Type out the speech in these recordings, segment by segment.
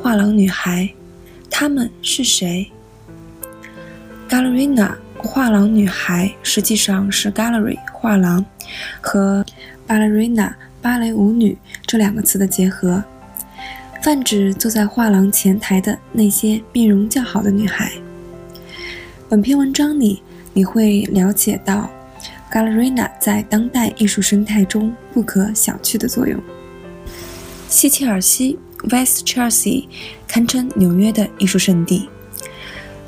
画廊女孩，她们是谁？Gallerina 画廊女孩实际上是 Gallery 画廊和 Ballerina 芭蕾舞女这两个词的结合，泛指坐在画廊前台的那些面容较好的女孩。本篇文章里你会了解到 Gallerina 在当代艺术生态中不可小觑的作用。西切尔西。West Chelsea 堪称纽约的艺术圣地，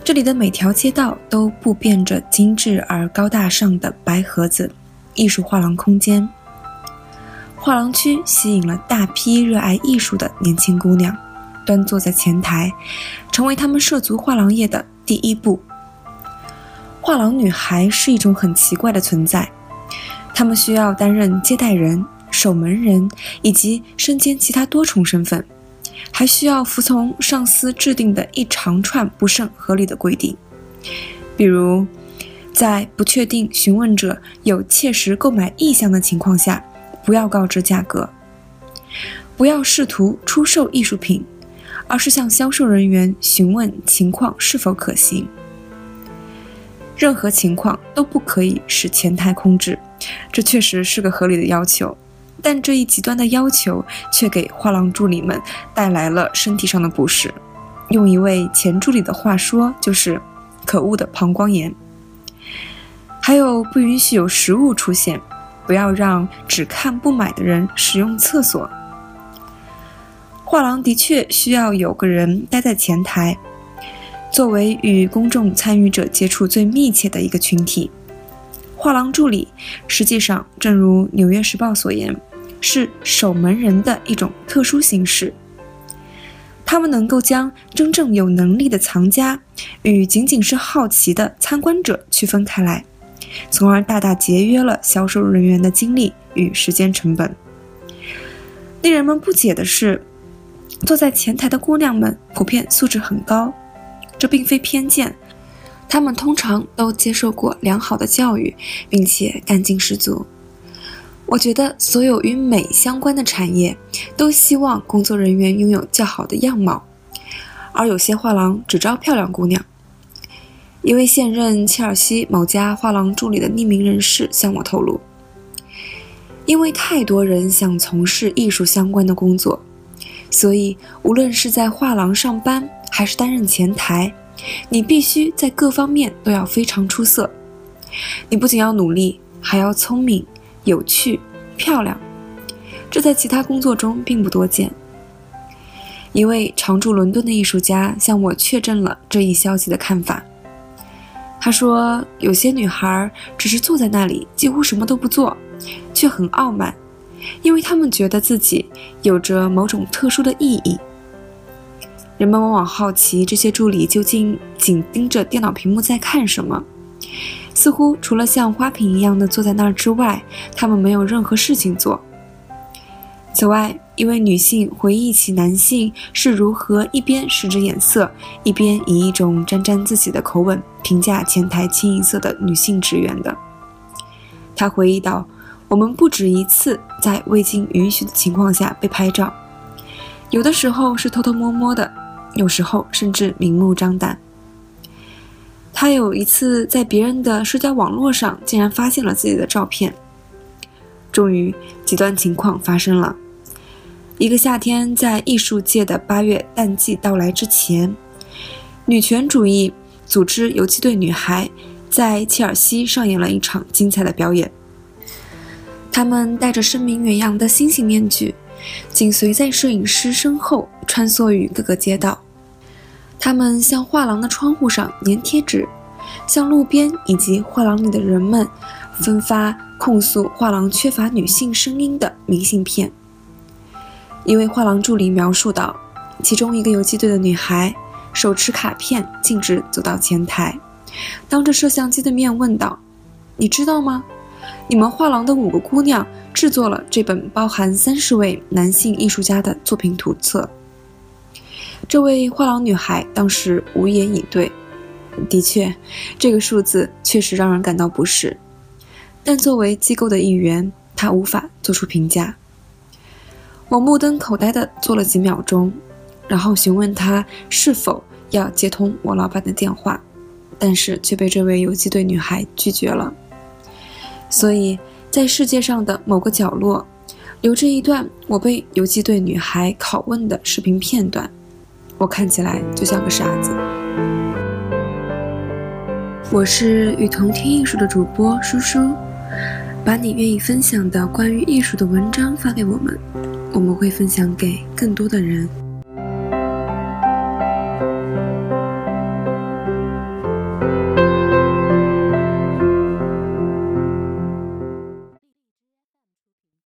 这里的每条街道都布遍着精致而高大上的白盒子艺术画廊空间。画廊区吸引了大批热爱艺术的年轻姑娘，端坐在前台，成为他们涉足画廊业的第一步。画廊女孩是一种很奇怪的存在，她们需要担任接待人、守门人以及身兼其他多重身份。还需要服从上司制定的一长串不甚合理的规定，比如，在不确定询问者有切实购买意向的情况下，不要告知价格；不要试图出售艺术品，而是向销售人员询问情况是否可行。任何情况都不可以使前台空置，这确实是个合理的要求。但这一极端的要求却给画廊助理们带来了身体上的不适。用一位前助理的话说，就是“可恶的膀胱炎”。还有，不允许有食物出现，不要让只看不买的人使用厕所。画廊的确需要有个人待在前台，作为与公众参与者接触最密切的一个群体。画廊助理实际上，正如《纽约时报》所言，是守门人的一种特殊形式。他们能够将真正有能力的藏家与仅仅是好奇的参观者区分开来，从而大大节约了销售人员的精力与时间成本。令人们不解的是，坐在前台的姑娘们普遍素质很高，这并非偏见。他们通常都接受过良好的教育，并且干劲十足。我觉得所有与美相关的产业都希望工作人员拥有较好的样貌，而有些画廊只招漂亮姑娘。一位现任切尔西某家画廊助理的匿名人士向我透露，因为太多人想从事艺术相关的工作，所以无论是在画廊上班还是担任前台。你必须在各方面都要非常出色。你不仅要努力，还要聪明、有趣、漂亮。这在其他工作中并不多见。一位常驻伦敦的艺术家向我确认了这一消息的看法。他说：“有些女孩只是坐在那里，几乎什么都不做，却很傲慢，因为她们觉得自己有着某种特殊的意义。”人们往往好奇这些助理究竟紧盯着电脑屏幕在看什么，似乎除了像花瓶一样的坐在那儿之外，他们没有任何事情做。此外，一位女性回忆起男性是如何一边使着眼色，一边以一种沾沾自喜的口吻评价前台清一色的女性职员的。她回忆道：“我们不止一次在未经允许的情况下被拍照，有的时候是偷偷摸摸的。”有时候甚至明目张胆。他有一次在别人的社交网络上竟然发现了自己的照片。终于，极端情况发生了。一个夏天，在艺术界的八月淡季到来之前，女权主义组织游击队女孩在切尔西上演了一场精彩的表演。她们戴着声名远扬的星星面具，紧随在摄影师身后穿梭于各个街道。他们向画廊的窗户上粘贴纸，向路边以及画廊里的人们分发控诉画廊缺乏女性声音的明信片。一位画廊助理描述道：“其中一个游击队的女孩手持卡片，径直走到前台，当着摄像机的面问道：‘你知道吗？你们画廊的五个姑娘制作了这本包含三十位男性艺术家的作品图册。’”这位画廊女孩当时无言以对。的确，这个数字确实让人感到不适，但作为机构的一员，她无法做出评价。我目瞪口呆地坐了几秒钟，然后询问她是否要接通我老板的电话，但是却被这位游击队女孩拒绝了。所以在世界上的某个角落，留着一段我被游击队女孩拷问的视频片段。我看起来就像个傻子。我是雨桐听艺术的主播叔叔，把你愿意分享的关于艺术的文章发给我们，我们会分享给更多的人。